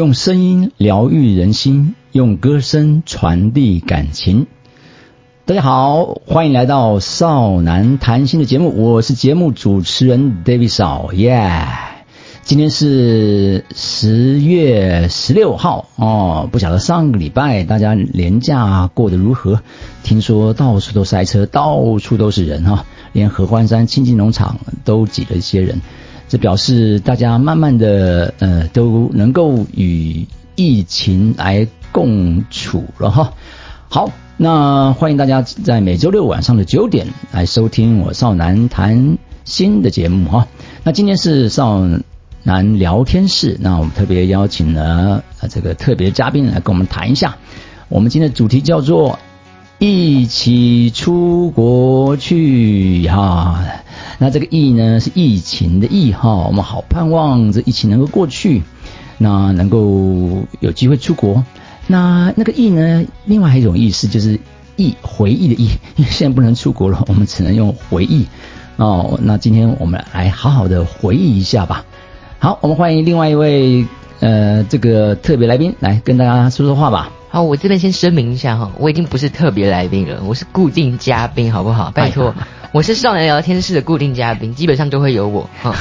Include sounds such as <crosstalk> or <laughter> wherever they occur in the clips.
用声音疗愈人心，用歌声传递感情。大家好，欢迎来到少男谈心的节目，我是节目主持人 David 少，耶！今天是十月十六号哦，不晓得上个礼拜大家连假过得如何？听说到处都塞车，到处都是人哈，连合欢山亲近农场都挤了一些人。这表示大家慢慢的呃都能够与疫情来共处了哈。好，那欢迎大家在每周六晚上的九点来收听我少男谈心的节目哈。那今天是少男聊天室，那我们特别邀请了这个特别嘉宾来跟我们谈一下。我们今天的主题叫做一起出国去哈。那这个疫呢是疫情的疫哈，我们好盼望这疫情能够过去，那能够有机会出国。那那个疫呢，另外还有一种意思就是忆回忆的忆，因为现在不能出国了，我们只能用回忆哦。那今天我们来好好的回忆一下吧。好，我们欢迎另外一位呃这个特别来宾来跟大家说说话吧。好，我这边先声明一下哈，我已经不是特别来宾了，我是固定嘉宾，好不好？拜托。我是少年聊天室的固定嘉宾，基本上都会有我。好，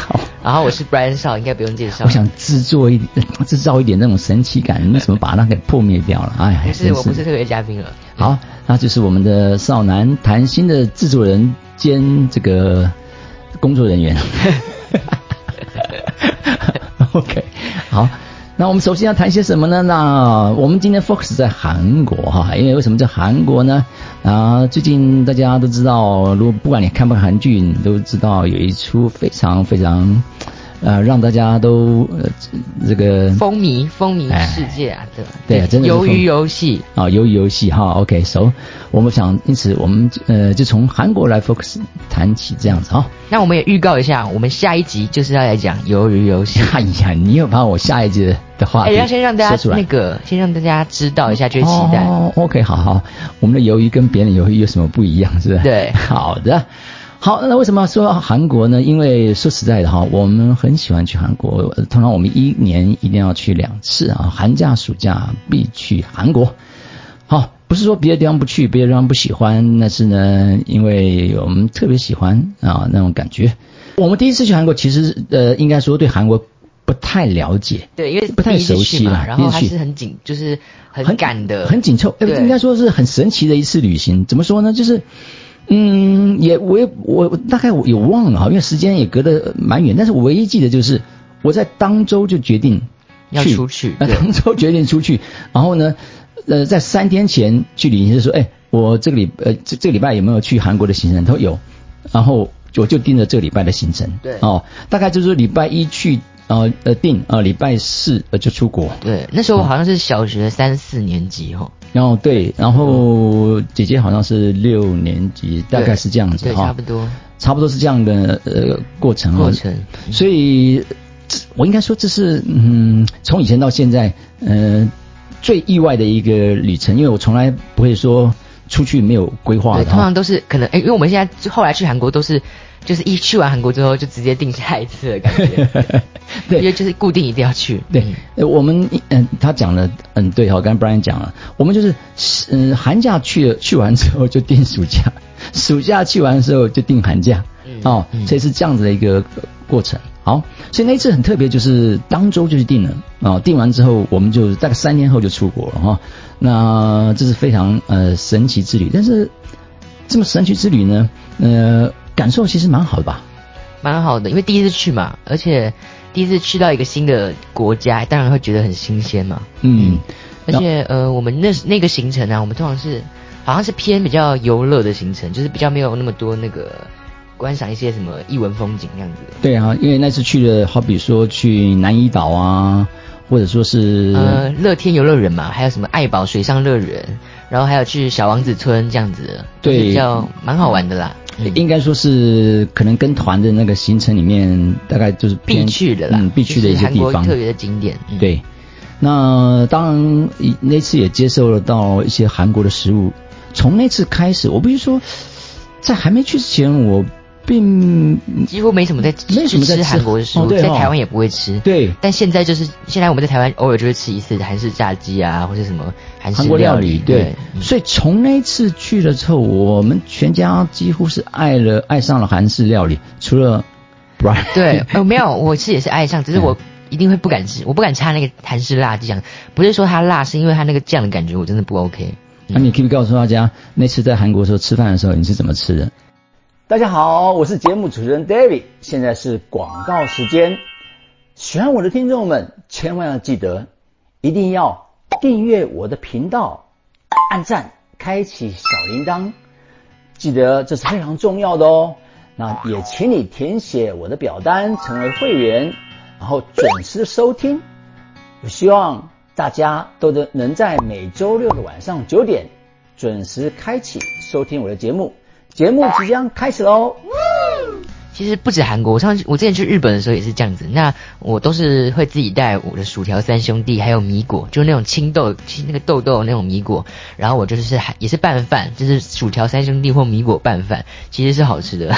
然后我是 Brian 少，应该不用介绍。我想制作一点，制造一点那种神奇感，为什么把它给破灭掉了？哎，不是，我不是特别嘉宾了。好，那就是我们的少男谈心的制作人兼这个工作人员。<laughs> <laughs> OK，好。那我们首先要谈些什么呢？那我们今天 focus 在韩国哈，因为为什么在韩国呢？啊，最近大家都知道，如果不管你看不看韩剧，你都知道有一出非常非常。呃，让大家都呃这个风靡风靡世界啊，对吧？对啊，真的。鱿鱼游戏啊，鱿鱼游戏哈，OK，so 我们想，因此我们呃就从韩国来 focus 谈起这样子哈。那我们也预告一下，我们下一集就是要来讲鱿鱼游戏。哎呀，你又把我下一集的话哎，要先让大家那个，先让大家知道一下，就期待。哦，OK，好好，我们的鱿鱼跟别人鱿鱼有什么不一样，是吧？对，好的。好，那为什么说韩国呢？因为说实在的哈，我们很喜欢去韩国，通常我们一年一定要去两次啊，寒假、暑假必去韩国。好，不是说别的地方不去，别的地方不喜欢，那是呢，因为我们特别喜欢啊那种感觉。我们第一次去韩国，其实呃，应该说对韩国不太了解，对，因为不太熟悉嘛，然后还是很紧，就是很赶的，很紧凑，应该说是很神奇的一次旅行。怎么说呢？就是。嗯，也我也我大概我也忘了哈，因为时间也隔得蛮远，但是我唯一记得就是我在当周就决定要出去，<laughs> 当周决定出去，然后呢，呃，在三天前去旅行社说，哎，我这个礼呃这这个礼拜有没有去韩国的行程？他说有，然后我就盯着这个礼拜的行程，对，哦，大概就是礼拜一去。呃呃定呃礼拜四呃就出国。对，那时候好像是小学三四年级哈。然后对，然后姐姐好像是六年级，大概是这样子哈。差不多。差不多是这样的呃过程。过程。所以，我应该说这是嗯从以前到现在呃最意外的一个旅程，因为我从来不会说出去没有规划的。通常都是可能哎，因为我们现在后来去韩国都是。就是一去完韩国之后，就直接定下一次的感觉。<laughs> 对，因为就是固定一定要去。对，我们嗯，他讲的嗯对哈，刚才 Brian 讲了，我们就是嗯寒假去了，去完之后就定暑假，暑假去完的时候就定寒假。哦，所以是这样子的一个过程。好，所以那次很特别，就是当周就去定了啊，定完之后我们就大概三天后就出国了哈。那这是非常呃神奇之旅，但是这么神奇之旅呢，呃。感受其实蛮好的吧，蛮好的，因为第一次去嘛，而且第一次去到一个新的国家，当然会觉得很新鲜嘛。嗯，而且呃，我们那那个行程呢，我们通常是好像是偏比较游乐的行程，就是比较没有那么多那个观赏一些什么异文风景那样子。对啊，因为那次去的好比说去南怡岛啊，或者说是呃乐天游乐园嘛，还有什么爱宝水上乐园，然后还有去小王子村这样子，对，比较蛮好玩的啦。应该说是可能跟团的那个行程里面，大概就是必去的啦，嗯，必去的一些地方，特别的景点。对，那当然那次也接受了到一些韩国的食物。从那次开始，我必须说，在还没去之前，我并几乎没什么在没什么在吃韩国的食物，在台湾也不会吃。对，但现在就是现在我们在台湾偶尔就会吃一次韩式炸鸡啊，或者什么韩韩国料理。对，所以从那次去了之后，我们全家几乎是爱了爱上了韩式料理，除了 Brian。对，<laughs> 呃，没有，我是也是爱上，只是我一定会不敢吃，我不敢插那个韩式辣酱，不是说它辣，是因为它那个酱的感觉我真的不 OK。那你可以告诉大家，那次在韩国时候吃饭的时候你是怎么吃的？大家好，我是节目主持人 David，现在是广告时间。喜欢我的听众们，千万要记得，一定要订阅我的频道，按赞，开启小铃铛，记得这是非常重要的哦。那也请你填写我的表单，成为会员，然后准时收听。我希望大家都能能在每周六的晚上九点准时开启收听我的节目。节目即将开始喽！其实不止韩国，我上我之前去日本的时候也是这样子。那我都是会自己带我的薯条三兄弟，还有米果，就是那种青豆、那个豆豆那种米果。然后我就是也是拌饭，就是薯条三兄弟或米果拌饭，其实是好吃的。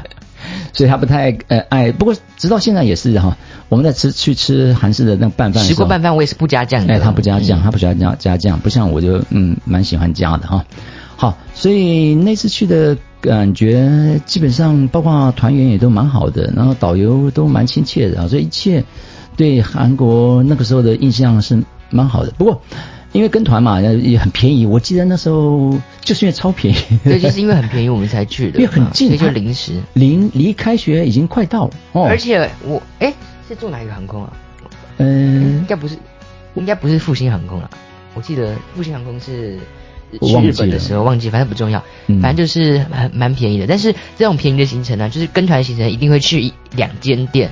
<laughs> 所以他不太呃爱，不过直到现在也是哈。我们在吃去吃韩式的那拌饭，吃过拌饭我也是不加酱的。哎，他不加酱，他不喜欢加加酱，不像我就嗯蛮喜欢加的哈。好，所以那次去的感觉基本上，包括团员也都蛮好的，然后导游都蛮亲切的，所以一切对韩国那个时候的印象是蛮好的。不过因为跟团嘛，也很便宜，我记得那时候就是因为超便宜，对，就是因为很便宜我们才去的，因为很近，就临时，临离开学已经快到了。哦，而且我哎是坐哪一个航空啊？嗯，应该不是，应该不是复兴航空了。我记得复兴航空是。去日本的时候忘记，反正不重要，反正就是很蛮便宜的。但是这种便宜的行程呢，就是跟团行程一定会去两间店。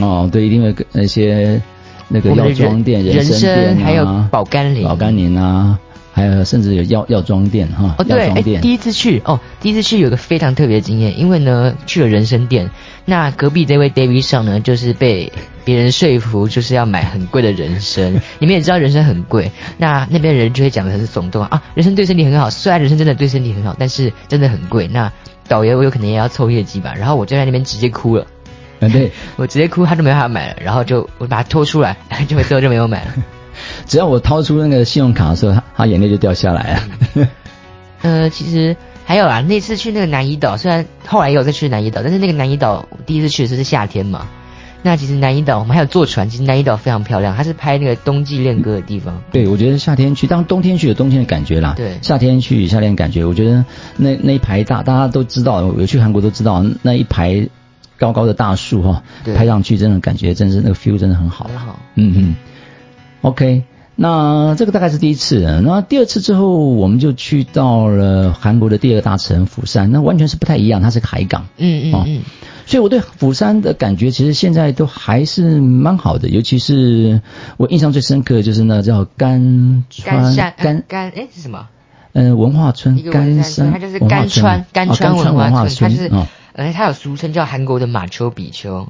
哦，对，一定会跟那些那个药妆店、人参店还有保甘林、保甘林啊。还有甚至有药药妆店哈，哦对，哎第一次去哦，第一次去有个非常特别的经验，因为呢去了人参店，那隔壁这位 David 上呢就是被别人说服，就是要买很贵的人参，<laughs> 你们也知道人参很贵，那那边人就会讲的很耸动啊，人参对身体很好，虽然人参真的对身体很好，但是真的很贵，那导游我有可能也要凑业绩吧，然后我就在那边直接哭了，嗯对，<laughs> 我直接哭，他就没办法买了，然后就我把它拖出来，<laughs> 就最后就没有买了。只要我掏出那个信用卡的时候，他他眼泪就掉下来了。<laughs> 呃，其实还有啊，那次去那个南怡岛，虽然后来也有再去南怡岛，但是那个南怡岛第一次去的时候是夏天嘛。那其实南怡岛我们还有坐船，其实南怡岛非常漂亮，它是拍那个冬季恋歌的地方。对，我觉得夏天去，当冬天去有冬天的感觉啦。对，夏天去夏天感觉，我觉得那那一排大，大家都知道，有去韩国都知道那一排高高的大树哈，拍上去真的感觉真是那个 feel 真的很好。很好。嗯嗯。OK。那这个大概是第一次，那第二次之后，我们就去到了韩国的第二大城釜山，那完全是不太一样，它是个海港，嗯嗯嗯，所以我对釜山的感觉其实现在都还是蛮好的，尤其是我印象最深刻的就是那叫甘川。甘甘哎是什么？嗯，文化村甘山，它就是甘川甘川文化村，它是呃它有俗称叫韩国的马丘比丘。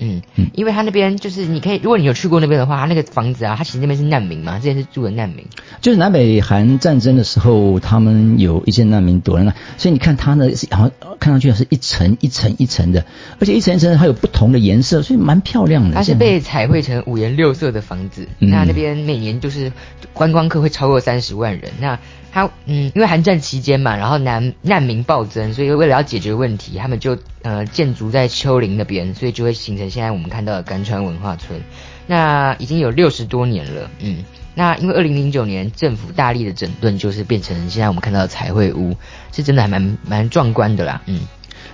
嗯，因为他那边就是你可以，如果你有去过那边的话，他那个房子啊，他其实那边是难民嘛，之前是住的难民。就是南北韩战争的时候，他们有一些难民躲在那，所以你看他呢，是好像看上去是一层一层一层的，而且一层一层还有不同的颜色，所以蛮漂亮的。它是被彩绘成五颜六色的房子，那那边每年就是观光客会超过三十万人。那他嗯，因为韩战期间嘛，然后难难民暴增，所以为了要解决问题，他们就呃建筑在丘陵那边，所以就会形成现在我们看到的甘川文化村。那已经有六十多年了，嗯，那因为二零零九年政府大力的整顿，就是变成现在我们看到的彩绘屋，是真的还蛮蛮壮观的啦，嗯。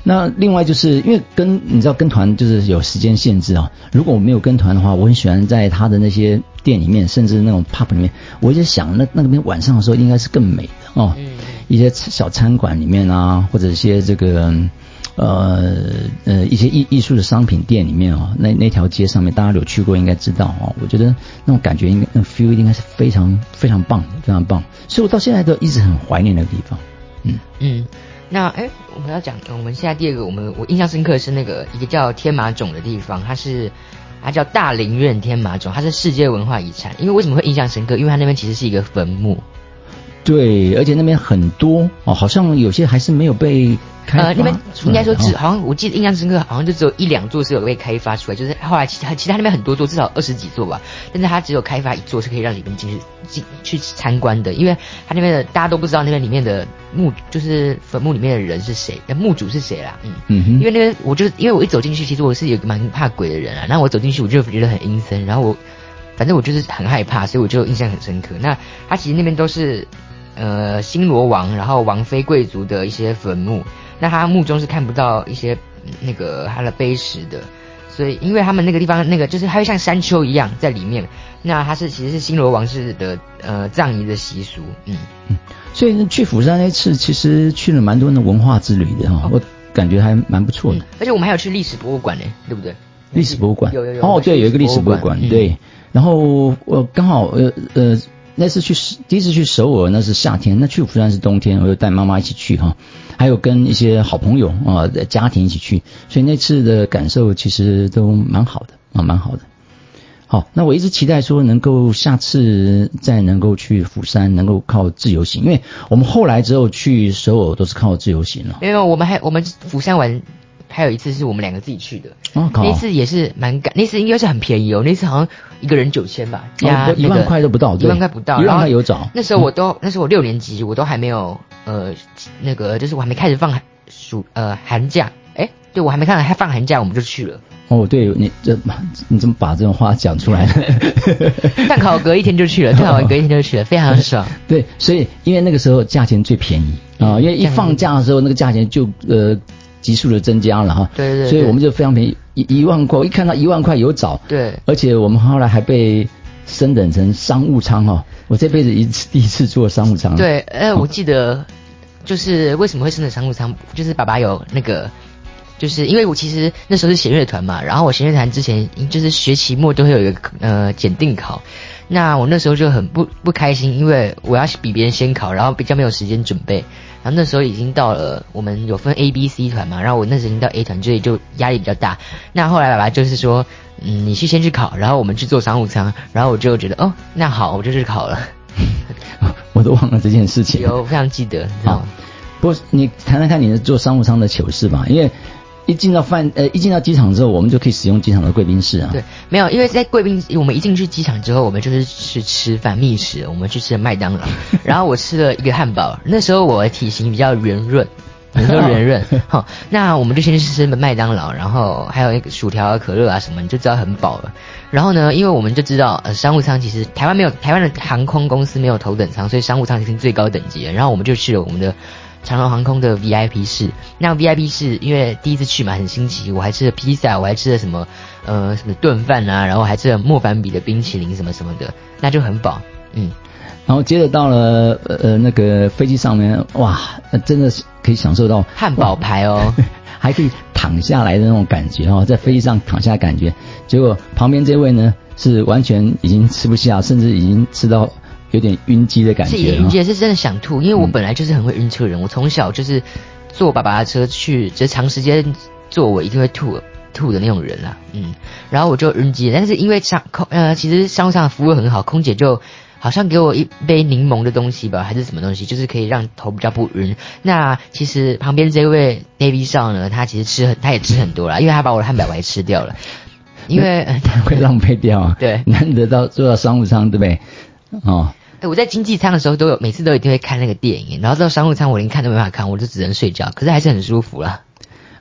那另外就是因为跟你知道跟团就是有时间限制啊。如果我没有跟团的话，我很喜欢在他的那些店里面，甚至那种 pub 里面，我就想那那边晚上的时候应该是更美的哦。嗯。一些小餐馆里面啊，或者一些这个呃呃一些艺艺术的商品店里面啊，那那条街上面，大家有去过应该知道哦。我觉得那种感觉应该那 feel 应该是非常非常棒，非常棒。所以我到现在都一直很怀念那个地方。嗯嗯。那哎，我们要讲，我们现在第二个，我们我印象深刻是那个一个叫天马冢的地方，它是它叫大林苑天马冢，它是世界文化遗产。因为为什么会印象深刻？因为它那边其实是一个坟墓。对，而且那边很多哦，好像有些还是没有被呃，那边应该说只好像我记得印象深刻，好像就只有一两座是有被开发出来，就是后来其他其他那边很多座，至少二十几座吧，但是它只有开发一座是可以让里面进去进去参观的，因为它那边的大家都不知道那边里面的墓就是坟墓里面的人是谁，墓主是谁啦，嗯嗯，因为那边我就因为我一走进去，其实我是有个蛮怕鬼的人啊，然后我走进去我就觉得很阴森，然后我反正我就是很害怕，所以我就印象很深刻。那它其实那边都是呃新罗王，然后王妃贵族的一些坟墓。那他墓中是看不到一些那个他的碑石的，所以因为他们那个地方那个就是它会像山丘一样在里面，那它是其实是新罗王室的呃葬仪的习俗，嗯。嗯，所以去釜山那次其实去了蛮多的文化之旅的哈，我感觉还蛮不错的，而且我们还有去历史博物馆呢，对不对？历史博物馆。有有有哦，对，有一个历史博物馆，对，然后我刚好呃呃。那次去第一次去首尔，那是夏天；那去釜山是冬天，我又带妈妈一起去哈，还有跟一些好朋友啊家庭一起去，所以那次的感受其实都蛮好的啊，蛮好的。好，那我一直期待说能够下次再能够去釜山，能够靠自由行，因为我们后来之后去首尔都是靠自由行了。因为我们还我们釜山玩。还有一次是我们两个自己去的，那次也是蛮赶，那次应该是很便宜哦，那次好像一个人九千吧，加一万块都不到，一万块不到，一万块有找。那时候我都，那时候我六年级，我都还没有呃那个，就是我还没开始放暑呃寒假，哎，对我还没看还放寒假，我们就去了。哦，对你这你怎么把这种话讲出来？<laughs> 蛋考隔一天就去了，<laughs> 蛋考隔一天就去了，非常爽。<laughs> 对，所以因为那个时候价钱最便宜啊，因为一放假的时候那个价钱就呃。急速的增加了哈，对对，所以我们就非常便宜，一一万块，一看到一万块有找，对，而且我们后来还被升等成商务舱哈，我这辈子一次第一次坐商务舱。对，呃，我记得就是为什么会升等商务舱，就是爸爸有那个，就是因为我其实那时候是弦乐团嘛，然后我弦乐团之前就是学期末都会有一个呃检定考，那我那时候就很不不开心，因为我要比别人先考，然后比较没有时间准备。然后那时候已经到了，我们有分 A、B、C 团嘛。然后我那时候已经到 A 团，所以就压力比较大。那后来爸爸就是说，嗯，你去先去考，然后我们去做商务舱。然后我就觉得，哦，那好，我就去考了。<laughs> 我都忘了这件事情。有，非常记得。好，不过你谈谈看你的做商务舱的糗事吧，因为。一进到饭呃，一进到机场之后，我们就可以使用机场的贵宾室啊。对，没有，因为在贵宾，我们一进去机场之后，我们就是去吃饭觅食，我们去吃麦当劳，<laughs> 然后我吃了一个汉堡。那时候我的体型比较圆润，<laughs> 很多圆润。好，那我们就先去吃麦当劳，然后还有一个薯条啊、可乐啊什么，你就知道很饱了。然后呢，因为我们就知道，呃，商务舱其实台湾没有，台湾的航空公司没有头等舱，所以商务舱是最高等级的。然后我们就去了我们的。长龙航空的 VIP 室，那 VIP 室因为第一次去嘛，很新奇。我还吃了披萨，我还吃了什么呃什么炖饭啊，然后还吃了莫凡比的冰淇淋什么什么的，那就很饱。嗯，然后接着到了呃那个飞机上面，哇，真的是可以享受到汉堡排哦，<laughs> 还可以躺下来的那种感觉哦，在飞机上躺下感觉。结果旁边这位呢是完全已经吃不下，甚至已经吃到。有点晕机的感觉，晕机是真的想吐，因为我本来就是很会晕车人，我从小就是坐爸爸的车去，就长时间坐我一定会吐吐的那种人啦，嗯，然后我就晕机，但是因为商空呃其实商务舱服务很好，空姐就好像给我一杯柠檬的东西吧，还是什么东西，就是可以让头比较不晕。那其实旁边这位 Navy 少呢，他其实吃很他也吃很多了，因为他把我的汉堡还吃掉了，因为 <laughs> 会浪费掉啊，对，难得到坐到商务舱，对不对？哦，哎，我在经济舱的时候都有，每次都一定会看那个电影，然后到商务舱我连看都没法看，我就只能睡觉，可是还是很舒服啦。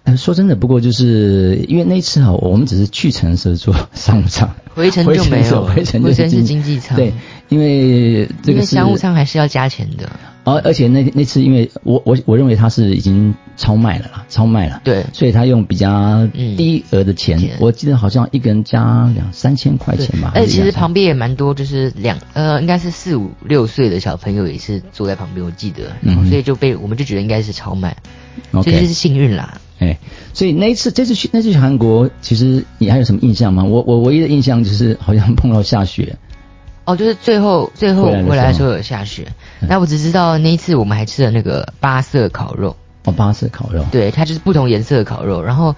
嗯，说真的，不过就是因为那次啊，我们只是去程时坐商务舱，回程就没有，回程是经济舱。对，因为这个商务舱还是要加钱的。而而且那那次，因为我我我认为他是已经超卖了啦，超卖了。对，所以他用比较低额的钱，我记得好像一个人加两三千块钱吧。而且其实旁边也蛮多，就是两呃，应该是四五六岁的小朋友也是坐在旁边，我记得。嗯。所以就被我们就觉得应该是超卖，所以就是幸运啦。哎，所以那一次这次去那次去韩国，其实你还有什么印象吗？我我唯一的印象就是好像碰到下雪。哦，就是最后最后回来的时候有下雪，那我只知道那一次我们还吃了那个八色烤肉。哦，八色烤肉。对，它就是不同颜色的烤肉，然后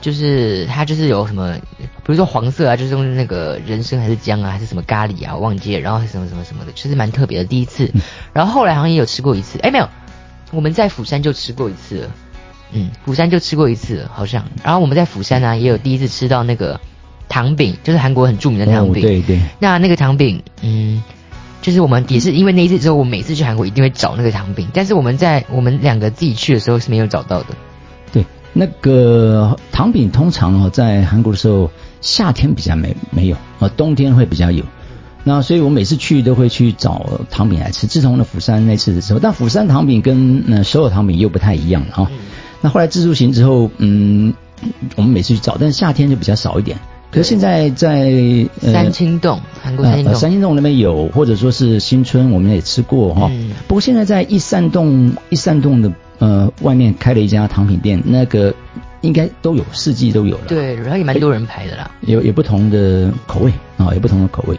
就是它就是有什么，比如说黄色啊，就是用那个人参还是姜啊，还是什么咖喱啊，我忘记了，然后什么什么什么的，其实蛮特别的第一次。然后后来好像也有吃过一次，哎，没有，我们在釜山就吃过一次了。嗯，釜山就吃过一次，好像。然后我们在釜山呢，也有第一次吃到那个糖饼，就是韩国很著名的糖饼。对对。那那个糖饼，嗯，就是我们也是因为那一次之后，我每次去韩国一定会找那个糖饼，但是我们在我们两个自己去的时候是没有找到的。对，那个糖饼通常哦，在韩国的时候夏天比较没没有，啊，冬天会比较有。那所以我每次去都会去找糖饼来吃。自从那釜山那次的时候，但釜山糖饼跟那所有糖饼又不太一样了啊。那后来自助行之后，嗯，我们每次去找，但是夏天就比较少一点。可是现在在呃三清洞，韩国三清洞，三清洞那边有，或者说是新村，我们也吃过哈。不过现在在一扇洞一扇洞的呃外面开了一家糖品店，那个应该都有，四季都有了。对，然后也蛮多人排的啦。有有不同的口味啊，有不同的口味。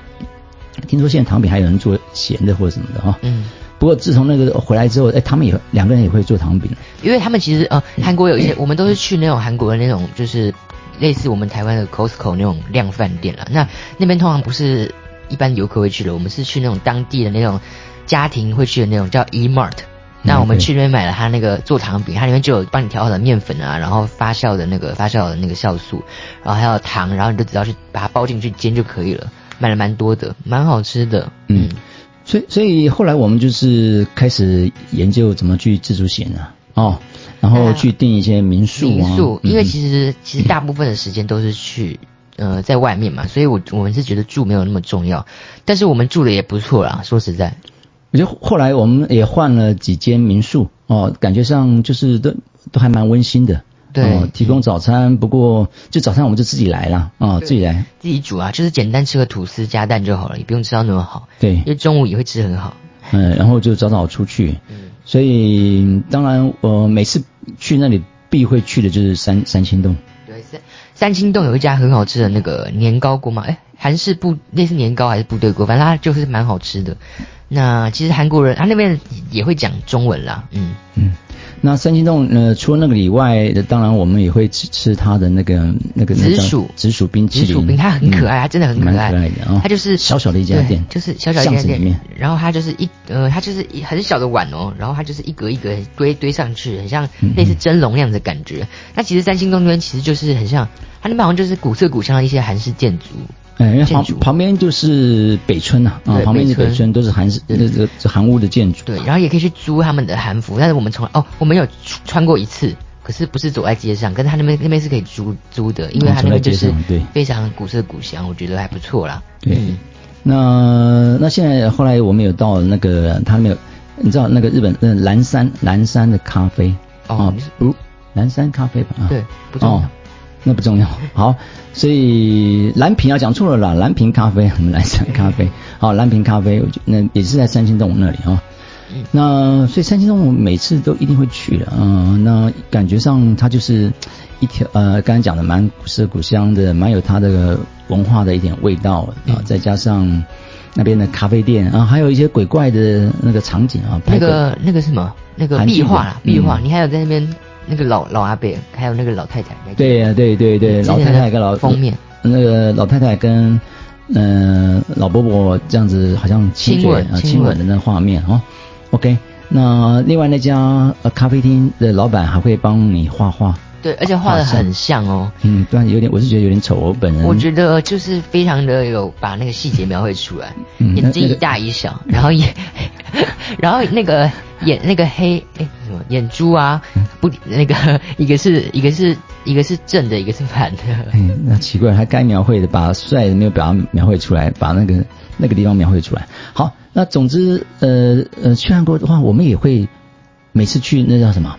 听说现在糖饼还有人做咸的或者什么的哈。嗯。不过自从那个回来之后，哎，他们也两个人也会做糖饼。因为他们其实呃，韩国有一些，我们都是去那种韩国的那种，就是类似我们台湾的 Costco 那种量饭店了。那那边通常不是一般游客会去的，我们是去那种当地的那种家庭会去的那种叫 E Mart。那我们去那边买了他那个做糖饼，它里面就有帮你调好的面粉啊，然后发酵的那个发酵的那个酵素，然后还有糖，然后你就只要去把它包进去煎就可以了。买了蛮多的，蛮好吃的。嗯，所以所以后来我们就是开始研究怎么去自助行啊，哦，然后去订一些民宿。民宿，因为其实其实大部分的时间都是去呃在外面嘛，所以我我们是觉得住没有那么重要，但是我们住的也不错啦。说实在，我觉得后来我们也换了几间民宿哦，感觉上就是都都还蛮温馨的。对，提供早餐，不过就早餐我们就自己来了啊，自己来，自己煮啊，就是简单吃个吐司加蛋就好了，也不用吃到那么好。对，因为中午也会吃很好。嗯，然后就早早出去。嗯，所以当然我每次去那里必会去的就是三三清洞。对，三三清洞有一家很好吃的那个年糕锅嘛，哎，韩式部类似年糕还是部队锅，反正它就是蛮好吃的。那其实韩国人他那边也会讲中文啦，嗯嗯。那三星洞呃，除了那个以外，当然我们也会吃吃它的那个那个紫薯。紫薯冰淇淋，紫薯冰它很可爱，它真的很可爱，的它就是小小的一家店，就是小小一家店，然后它就是一呃，它就是很小的碗哦，然后它就是一格一格堆堆上去，很像类似蒸笼那样的感觉。那其实三星洞那边其实就是很像，它那边好像就是古色古香的一些韩式建筑。哎，因为旁旁边就是北村呐，啊，旁边是北村，都是韩式那个韩屋的建筑。对，然后也可以去租他们的韩服，但是我们从来哦，我们有穿过一次，可是不是走在街上，可是他那边那边是可以租租的，因为他那边就是非常古色古香，我觉得还不错啦。对，那那现在后来我们有到那个他没有，你知道那个日本嗯蓝山蓝山的咖啡哦，不蓝山咖啡吧？对，不重要。那不重要，好，所以蓝瓶啊讲错了啦，蓝瓶咖啡，我们蓝山咖啡，好，蓝瓶咖啡，那也是在三清洞那里啊。那所以三星洞我每次都一定会去的，嗯，那感觉上它就是一条呃，刚才讲的蛮古色古香的，蛮有它的文化的一点味道啊，再加上那边的咖啡店啊，还有一些鬼怪的那个场景啊，那个那个什么那个壁画啦，壁画，你还有在那边。那个老老阿伯，还有那个老太太，对呀，对对对，老太太跟老封面，那个老太太跟嗯老伯伯这样子，好像亲吻啊亲吻的那画面哦。OK，那另外那家咖啡厅的老板还会帮你画画。对，而且画的很像哦。嗯，不然有点，我是觉得有点丑。我本人我觉得就是非常的有把那个细节描绘出来，眼睛一大一小，然后也，<laughs> 然后那个眼那个黑哎什么眼珠啊，不那个 <laughs> 一个是一个是一个是正的，一个是反的。哎，那奇怪，他该描绘的把帅的没有把它描绘出来，把那个那个地方描绘出来。好，那总之呃呃去韩国的话，我们也会每次去那叫什么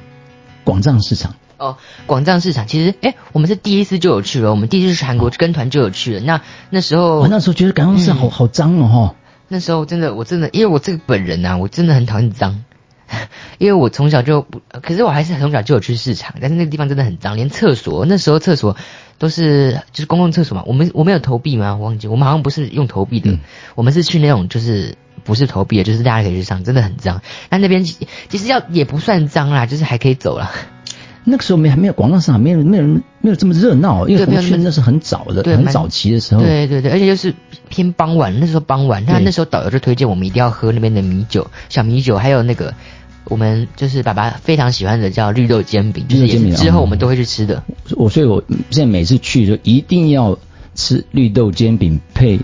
广藏市场。哦，广藏市场其实，哎，我们是第一次就有去了。我们第一次去韩国跟团就有去了。那那时候我，那时候觉得广藏市场好好脏哦，哈。那时候真的，我真的，因为我这个本人呐，我真的很讨厌脏。<laughs> 因为我从小就不，可是我还是从小就有去市场，但是那个地方真的很脏，连厕所那时候厕所都是就是公共厕所嘛。我们我们有投币吗？我忘记，我们好像不是用投币的，我们是去那种就是不是投币的，就是大家可以去上，真的很脏。那那边其实要也不算脏啦，就是还可以走了。那个时候没还没有广场市场，没有没有人没有这么热闹，因为红圈那是很早的，很早期的时候。对对对，而且就是偏傍晚，那时候傍晚，那那时候导游就推荐我们一定要喝那边的米酒，小米酒，还有那个我们就是爸爸非常喜欢的叫绿豆煎饼，就是之后我们都会去吃的。我所以我现在每次去就一定要吃绿豆煎饼配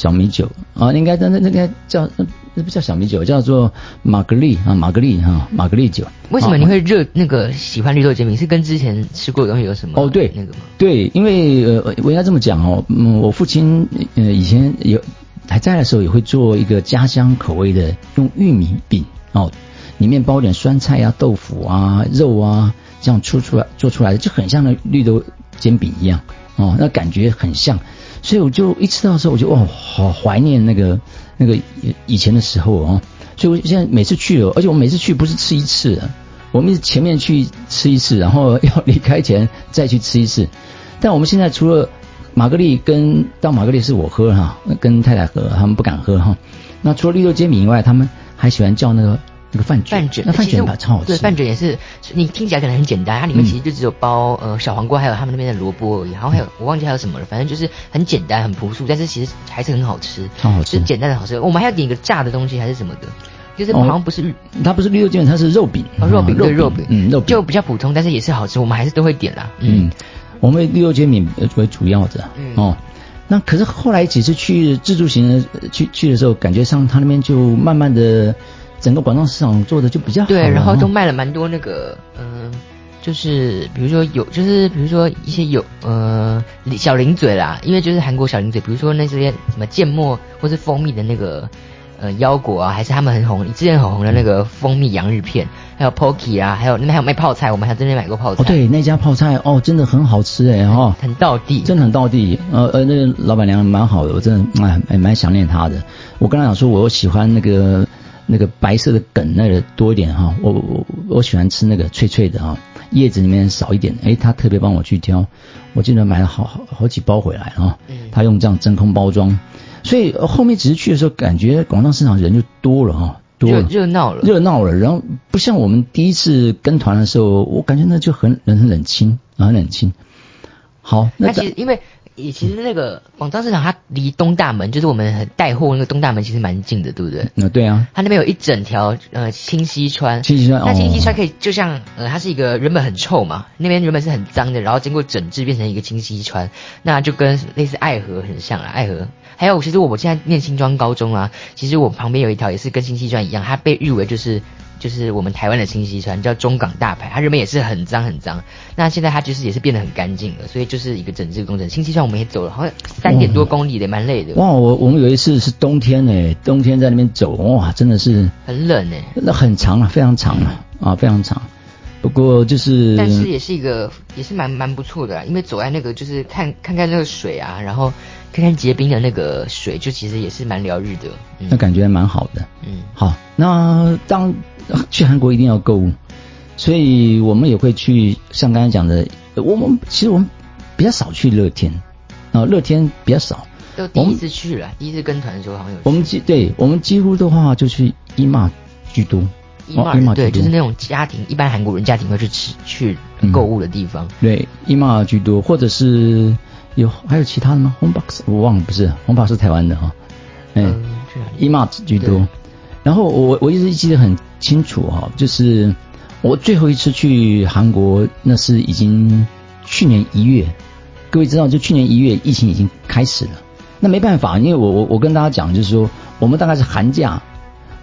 小米酒啊，应该那那那该叫那不叫小米酒，叫做玛格丽啊，玛格丽哈，玛格丽酒。为什么你会热那个喜欢绿豆煎饼？是跟之前吃过的东西有什么？哦，对，那个吗？对，因为呃，我应该这么讲哦，嗯，我父亲呃以前有还在的时候也会做一个家乡口味的，用玉米饼哦。里面包点酸菜啊、豆腐啊、肉啊，这样出出来做出来的就很像那绿豆煎饼一样哦，那感觉很像，所以我就一吃到的时候，我就哇，好怀念那个那个以前的时候哦，所以我现在每次去了，而且我每次去不是吃一次，我们前面去吃一次，然后要离开前再去吃一次。但我们现在除了玛格丽跟到玛格丽是我喝哈，跟太太喝，他们不敢喝哈。那除了绿豆煎饼以外，他们还喜欢叫那个。那个饭卷，那饭卷吧超好吃。对，饭卷也是，你听起来可能很简单，它里面其实就只有包呃小黄瓜，还有他们那边的萝卜而已。然后还有我忘记还有什么了，反正就是很简单、很朴素，但是其实还是很好吃，超好吃，是简单的好吃。我们还要点一个炸的东西还是什么的，就是好像不是，它不是绿豆煎饼，它是肉饼，肉饼对肉饼，嗯，肉饼就比较普通，但是也是好吃，我们还是都会点啦。嗯，我们绿豆煎饼为主要的哦。那可是后来几次去自助型的去去的时候，感觉上他那边就慢慢的。整个广东市场做的就比较好，对，然后都卖了蛮多那个，嗯，就是比如说有，就是比如说一些有，呃，小零嘴啦，因为就是韩国小零嘴，比如说那些什么芥末或是蜂蜜的那个，呃，腰果啊，还是他们很红，之前很红的那个蜂蜜洋芋片，还有 Pocky 啊，还有那边还有卖泡菜，我们还真的买过泡菜。哦，对，那家泡菜哦，真的很好吃哎哈，很到地，真的很到地，呃呃，那个老板娘蛮好的，我真的哎蛮想念她的。我跟她讲说，我喜欢那个。那个白色的梗那个多一点哈，我我我喜欢吃那个脆脆的哈，叶子里面少一点，哎，他特别帮我去挑，我记得买了好好好几包回来哈，他用这样真空包装，所以后面只是去的时候感觉广场市场人就多了哈，多热热闹了，热闹了，然后不像我们第一次跟团的时候，我感觉那就很人很冷清，很冷清。好，那其实因为。也其实那个广州市场，它离东大门，就是我们带货那个东大门，其实蛮近的，对不对？那对啊。它那边有一整条呃清溪川，清溪川，那清溪川可以就像呃，它是一个原本很臭嘛，那边原本是很脏的，然后经过整治变成一个清溪川，那就跟类似爱河很像啊。爱河还有，其实我我现在念新庄高中啊，其实我旁边有一条也是跟清溪川一样，它被誉为就是。就是我们台湾的清溪川叫中港大排，它原本也是很脏很脏，那现在它就是也是变得很干净了，所以就是一个整治工程。清溪川我们也走了好像三点多公里的，蛮累的。哇，我我们有一次是冬天呢，冬天在那边走，哇，真的是很冷呢。那很长啊，非常长啊，啊，非常长。不过就是，但是也是一个也是蛮蛮不错的，因为走在那个就是看看看那个水啊，然后看看结冰的那个水，就其实也是蛮疗愈的。那感觉蛮好的。嗯，好，那当。<laughs> 去韩国一定要购物，所以我们也会去像刚才讲的，我们其实我们比较少去乐天啊，乐天比较少。都第一次去了，第一次跟团的时候好像有。我们几对，我们几乎的话就去伊玛居多。伊玛对，就是那种家庭，一般韩国人家庭会去吃去购物的地方。对，伊玛居多，或者是有还有其他的吗？Home Box 我忘了，不是 Home Box 是台湾的哈。嗯，伊玛居多。然后我我一直记得很清楚哈，就是我最后一次去韩国，那是已经去年一月。各位知道，就去年一月疫情已经开始了。那没办法，因为我我我跟大家讲，就是说我们大概是寒假，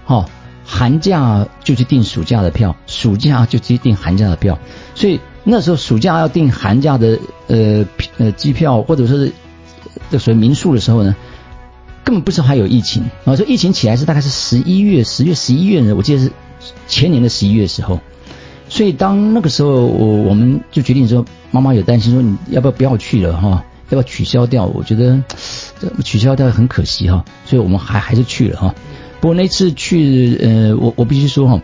哈，寒假就去订暑假的票，暑假就直接订寒假的票。所以那时候暑假要订寒假的呃呃机票，或者说是这属于民宿的时候呢。根本不知道还有疫情啊！说疫情起来是大概是十一月、十月、十一月呢，我记得是前年的十一月时候。所以当那个时候，我我们就决定说，妈妈有担心说，你要不要不要去了哈？要不要取消掉？我觉得这取消掉很可惜哈，所以我们还还是去了哈。不过那次去，呃，我我必须说哈，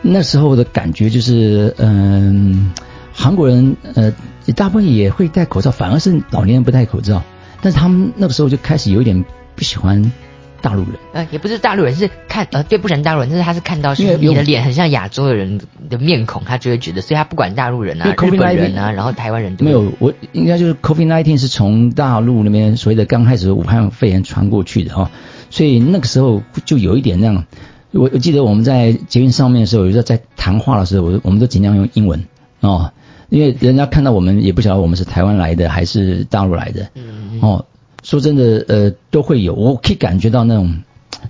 那时候的感觉就是，嗯，韩国人呃大部分也会戴口罩，反而是老年人不戴口罩，但是他们那个时候就开始有一点。不喜欢大陆人，呃，也不是大陆人，是看呃，对，不喜欢大陆人，但是他是看到是你的脸很像亚洲的人的面孔，他就会觉得，所以他不管大陆人啊、日本人啊，然后台湾人都没有。我应该就是 COVID nineteen 是从大陆那边所谓的刚开始武汉肺炎传过去的哈，所以那个时候就有一点那样，我我记得我们在捷运上面的时候，有时候在谈话的时候，我我们都尽量用英文哦，因为人家看到我们也不晓得我们是台湾来的还是大陆来的。嗯哦，说真的，呃，都会有，我可以感觉到那种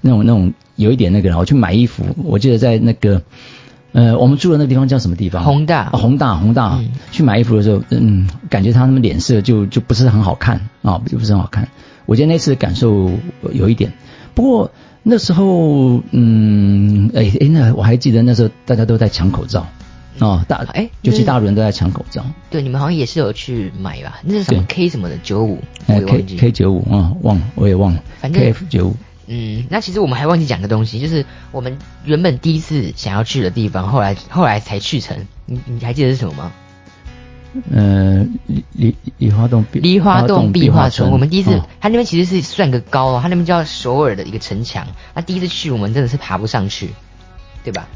那种那种有一点那个，我去买衣服，我记得在那个。呃，我们住的那个地方叫什么地方？宏大，宏大，宏大。去买衣服的时候，嗯，感觉他们脸色就就不是很好看啊，就不是很好看。我觉得那次感受有一点，不过那时候，嗯，哎哎，那我还记得那时候大家都在抢口罩哦，大哎，尤其大陆人都在抢口罩。对，你们好像也是有去买吧？那是什么 K 什么的九五？哎，K K 九五啊，忘了，我也忘了。反正 K F 九五。嗯，那其实我们还忘记讲个东西，就是我们原本第一次想要去的地方，后来后来才去成。你你还记得是什么吗？呃，梨梨梨花洞梨花洞壁画村。我们第一次，它那边其实是算个高，它那边叫首尔的一个城墙。那第一次去，我们真的是爬不上去，对吧？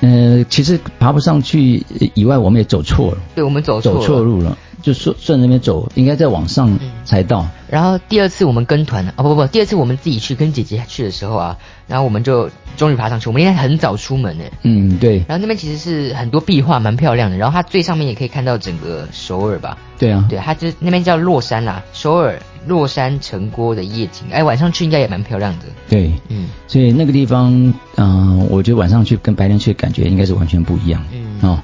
呃，其实爬不上去以外，我们也走错了。对，我们走走错路了。就顺顺那边走，应该再往上才到。然后第二次我们跟团啊，不不不，第二次我们自己去跟姐姐去的时候啊，然后我们就终于爬上去。我们应该很早出门呢。嗯，对。然后那边其实是很多壁画，蛮漂亮的。然后它最上面也可以看到整个首尔吧？对啊。对，它就那边叫洛山啦，首尔洛山城郭的夜景。哎，晚上去应该也蛮漂亮的。对，嗯。所以那个地方，嗯，我觉得晚上去跟白天去的感觉应该是完全不一样。嗯。哦。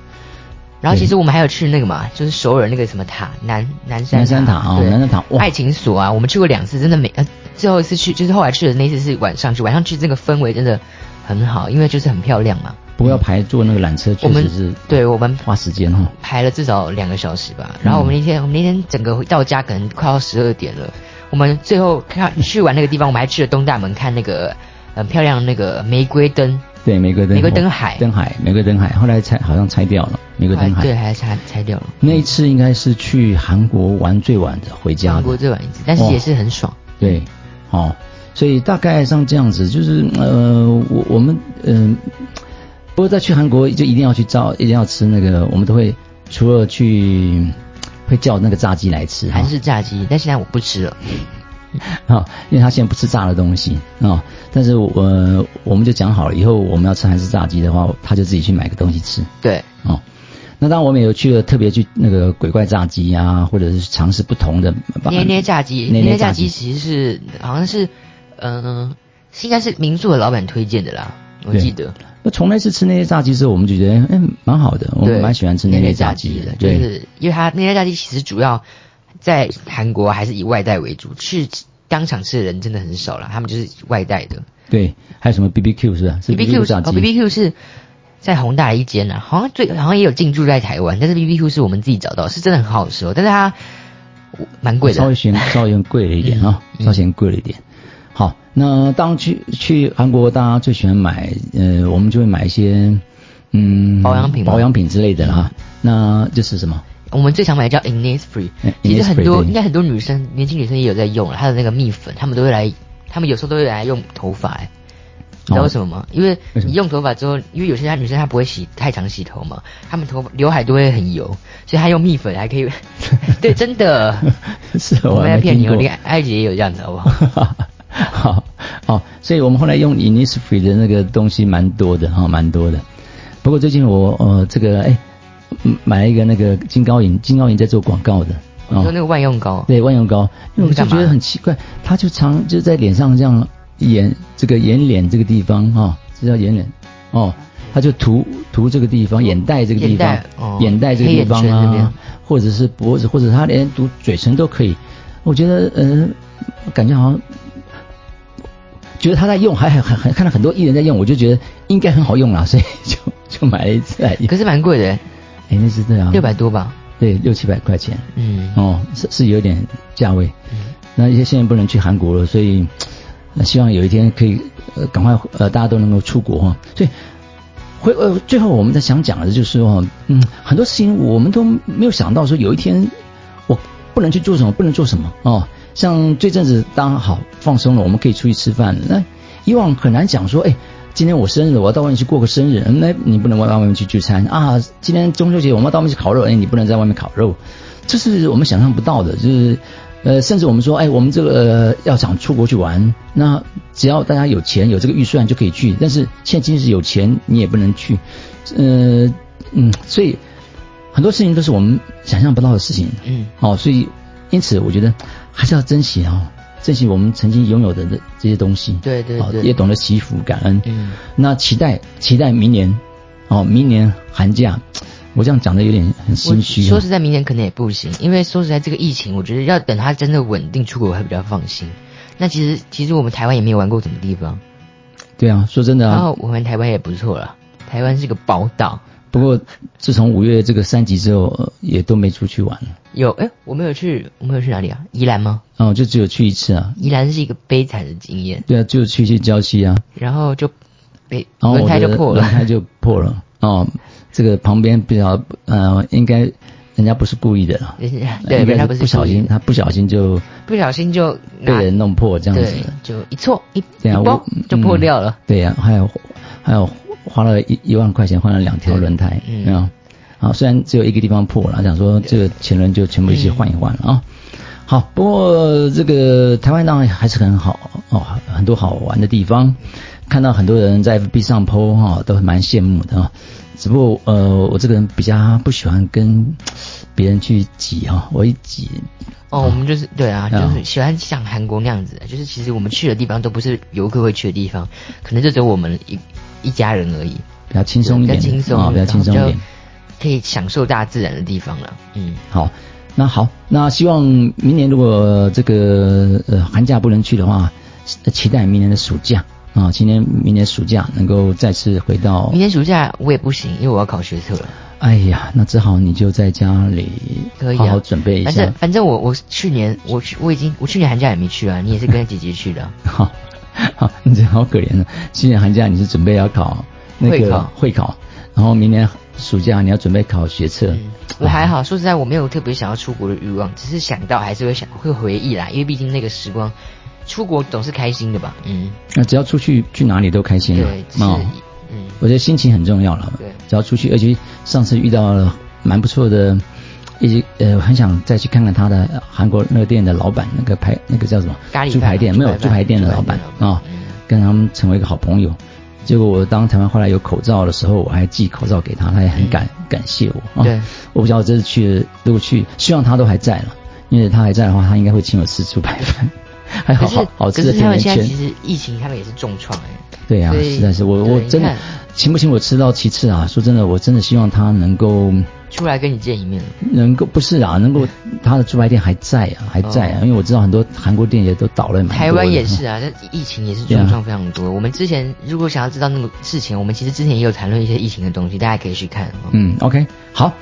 然后其实我们还有去那个嘛，就是首尔那个什么塔南南山南山塔啊，南山塔爱情锁啊，我们去过两次，真的每呃最后一次去就是后来去的那次是晚上去，晚上去这个氛围真的很好，因为就是很漂亮嘛。不过要排坐那个缆车，确实是对我们花时间哈，排了至少两个小时吧。然后我们那天我们那天整个到家可能快要十二点了，我们最后看去完那个地方，我们还去了东大门看那个很漂亮那个玫瑰灯。对，玫瑰灯玫瑰灯海，灯海，玫瑰灯海，后来拆好像拆掉了，玫瑰灯海，对，还拆拆掉了。那一次应该是去韩国玩最晚的，回家。韩国最晚一次，但是也是很爽。对，哦，所以大概像这样子，就是呃，我我们嗯，不过在去韩国就一定要去照，一定要吃那个，我们都会除了去会叫那个炸鸡来吃，韩式炸鸡，但现在我不吃了。<laughs> 啊，因为他现在不吃炸的东西啊，但是我我们就讲好了，以后我们要吃韩式炸鸡的话，他就自己去买个东西吃。对，哦，那当然我们有去了，特别去那个鬼怪炸鸡啊，或者是尝试不同的捏捏炸鸡。捏捏炸鸡其实是好像是，嗯，应该是民宿的老板推荐的啦，我记得。那从那次吃那些炸鸡之后，我们就觉得哎蛮好的，我们蛮喜欢吃那些炸鸡的，就是因为它那些炸鸡其实主要。在韩国还是以外带为主，去当场吃的人真的很少了，他们就是外带的。对，还有什么 B B Q 是吧？B B Q 哦，B B Q 是在宏大一间啊，好像最好像也有进驻在台湾，但是 B B Q 是我们自己找到，是真的很好吃哦，但是它蛮贵的，稍微嫌稍微贵了一点啊，稍微嫌贵了一点。好，那当去去韩国，大家最喜欢买，呃，我们就会买一些嗯保养品、保养品之类的哈，那就是什么？我们最常买的叫 Innisfree，其实很多应该很多女生年轻女生也有在用了，它的那个蜜粉，她们都会来，她们有时候都会来用头发，哎，你知道为什么吗？因为你用头发之后，因为有些女生她不会洗太常洗头嘛，她们头发刘海都会很油，所以她用蜜粉还可以，<laughs> 对，真的，是我没骗你哦，你看艾姐也有这样子，好不好？<laughs> <laughs> 好，好，所以我们后来用 Innisfree 的那个东西蛮多的哈，蛮多的。不过最近我呃这个哎。买了一个那个金高银，金高银在做广告的，哦，那个万用膏，对，万用膏，因为我就觉得很奇怪，他就常就在脸上这样眼这个眼脸这个地方哈，这叫眼脸，哦，他就涂涂这个地方，眼袋这个地方，眼袋这个地方啊，或者是脖子，或者他连涂嘴唇都可以，我觉得嗯，感觉好像觉得他在用，还还还看到很多艺人在用，我就觉得应该很好用啦，所以就就买了一次来用，可是蛮贵的。哎，那是这样，六百多吧？对，六七百块钱。嗯，哦，是是有点价位。嗯，那一些现在不能去韩国了，所以希望有一天可以呃赶快呃大家都能够出国哈。所以会呃最后我们在想讲的就是说，嗯，很多事情我们都没有想到说有一天我不能去做什么，不能做什么哦。像这阵子当好放松了，我们可以出去吃饭。那以往很难讲说，哎。今天我生日，我要到外面去过个生日。那你不能外外面去聚餐啊！今天中秋节，我们要到外面去烤肉。哎，你不能在外面烤肉，这是我们想象不到的。就是呃，甚至我们说，哎，我们这个要想出国去玩，那只要大家有钱有这个预算就可以去。但是现在即使有钱，你也不能去。呃，嗯，所以很多事情都是我们想象不到的事情。嗯，哦，所以因此我觉得还是要珍惜啊，珍惜我们曾经拥有的这这些东西。对对对，也懂得惜福感恩。嗯，那期待期待明年，哦，明年寒假。我这样讲的有点很心虚。说实在，明年可能也不行，因为说实在，这个疫情，我觉得要等它真的稳定，出国会比较放心。那其实，其实我们台湾也没有玩过什么地方。对啊，说真的啊。然后我们台湾也不错了，台湾是个宝岛。不过自从五月这个三级之后，也都没出去玩了。有哎，我没有去，我没有去哪里啊？宜兰吗？哦，就只有去一次啊。宜兰是一个悲惨的经验。对啊，就去去礁溪啊。然后就被轮胎就破了，轮胎就破了哦。这个旁边比较呃，应该人家不是故意的了，对，人家不是不小心，他不小心就不小心就被人弄破这样子，就一错一一包就破掉了。对呀，还有还有花了一一万块钱换了两条轮胎，啊？虽然只有一个地方破了，想说这个前轮就全部一起换一换了啊。好，不过这个台湾当然还是很好哦，很多好玩的地方，看到很多人在 FB 上 PO 哈，都蛮羡慕的啊。只不过呃，我这个人比较不喜欢跟别人去挤哈，我一挤。哦，我们就是对啊，就是喜欢像韩国那样子，就是其实我们去的地方都不是游客会去的地方，可能就只有我们一一家人而已，比较轻松一点，比较轻松啊，比较轻松一点，可以享受大自然的地方了。嗯，好，那好，那希望明年如果这个呃寒假不能去的话，期待明年的暑假。啊，今年明年暑假能够再次回到。明年暑假我也不行，因为我要考学测了。哎呀，那只好你就在家里好好准备一下。反正反正我我去年我去我已经我去年寒假也没去啊，你也是跟姐姐去的。<laughs> 好，好，你这好可怜啊！去年寒假你是准备要考那个会考，然后明年暑假你要准备考学测。我还好，说实在我没有特别想要出国的欲望，只是想到还是会想会回忆啦，因为毕竟那个时光。出国总是开心的吧？嗯，那只要出去去哪里都开心了。对，嗯，我觉得心情很重要了。对，只要出去，而且上次遇到了蛮不错的，一些呃，很想再去看看他的韩国那个店的老板，那个排那个叫什么？咖喱猪排店没有猪排店的老板啊，跟他们成为一个好朋友。结果我当台湾后来有口罩的时候，我还寄口罩给他，他也很感感谢我。对，我不知道这次去如果去，希望他都还在了，因为他还在的话，他应该会请我吃猪排饭。还好好好吃的甜甜圈。其实疫情，他们也是重创哎。对呀，实在是我我真的请不请我吃到其次啊？说真的，我真的希望他能够出来跟你见一面。能够不是啊，能够他的猪排店还在啊，还在啊，因为我知道很多韩国店也都倒了。台湾也是啊，这疫情也是重创非常多。我们之前如果想要知道那个事情，我们其实之前也有谈论一些疫情的东西，大家可以去看。嗯，OK，好，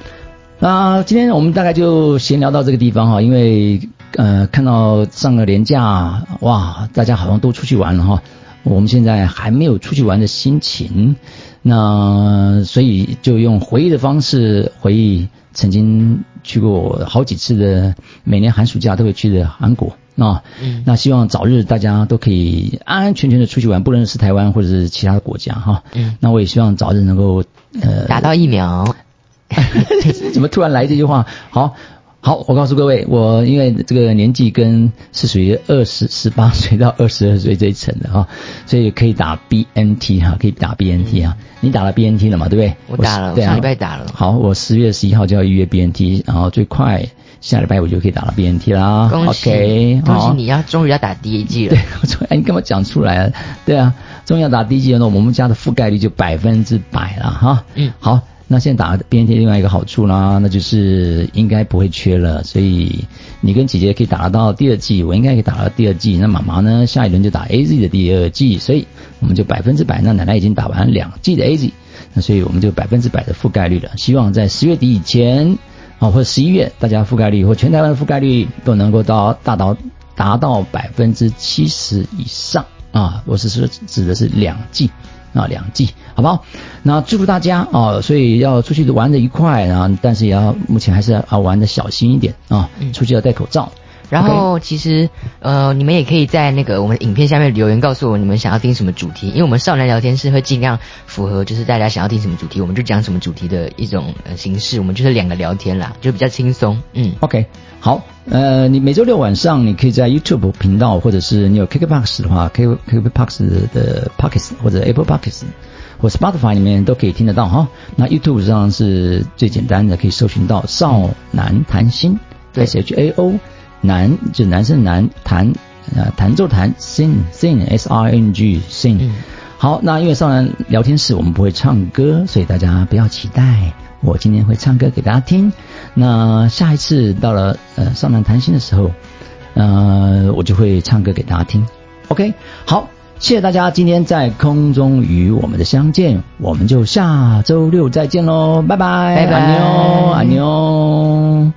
那今天我们大概就闲聊到这个地方哈，因为。呃，看到上个年假，哇，大家好像都出去玩了哈。我们现在还没有出去玩的心情，那所以就用回忆的方式回忆曾经去过好几次的，每年寒暑假都会去的韩国啊。嗯。那希望早日大家都可以安安全全的出去玩，不论是台湾或者是其他的国家哈。嗯。那我也希望早日能够呃打到疫苗。<laughs> 怎么突然来这句话？好。好，我告诉各位，我因为这个年纪跟是属于二十十八岁到二十二岁这一层的哈，所以可以打 BNT 哈，可以打 BNT 啊。你打了 BNT 了嘛？对不对？我打了，上礼拜打了。好，我十月十一号就要预约 BNT，然后最快下礼拜我就可以打了 BNT 啦。恭喜，恭喜你要终于要打第一剂了。对，哎，你干嘛讲出来啊？对啊，终于要打第一剂了，那我们家的覆盖率就百分之百了哈。嗯，好。那现在打 BNT 另外一个好处啦，那就是应该不会缺了，所以你跟姐姐可以打到第二季，我应该可以打到第二季。那妈妈呢，下一轮就打 AZ 的第二季，所以我们就百分之百。那奶奶已经打完两季的 AZ，那所以我们就百分之百的覆盖率了。希望在十月底以前啊，或者十一月，大家覆盖率或全台湾覆盖率都能够到大到达到百分之七十以上啊。我是说指的是两季。啊，两季，好不好？那祝福大家啊！所以要出去玩的愉快啊，但是也要目前还是要玩的小心一点啊。出去要戴口罩。然后其实呃，你们也可以在那个我们影片下面留言告诉我你们想要听什么主题，因为我们少男聊天室会尽量符合就是大家想要听什么主题，我们就讲什么主题的一种呃形式，我们就是两个聊天啦，就比较轻松。嗯，OK，好，呃，你每周六晚上你可以在 YouTube 频道，或者是你有 KKBox 的话，K KKBox 的 Pockets 或者 Apple Pockets 或 Spotify 里面都可以听得到哈。那 YouTube 上是最简单的，可以搜寻到少男谈心，S H A O。男就男生男弹呃弹奏弹 sing sing s r n g sing 好那因为少男聊天室我们不会唱歌所以大家不要期待。我今天会唱歌给大家听。那下一次到了呃少男谈心的时候呃我就会唱歌给大家听。OK 好谢谢大家今天在空中与我们的相见我们就下周六再见喽拜拜。拜拜。安妞阿妞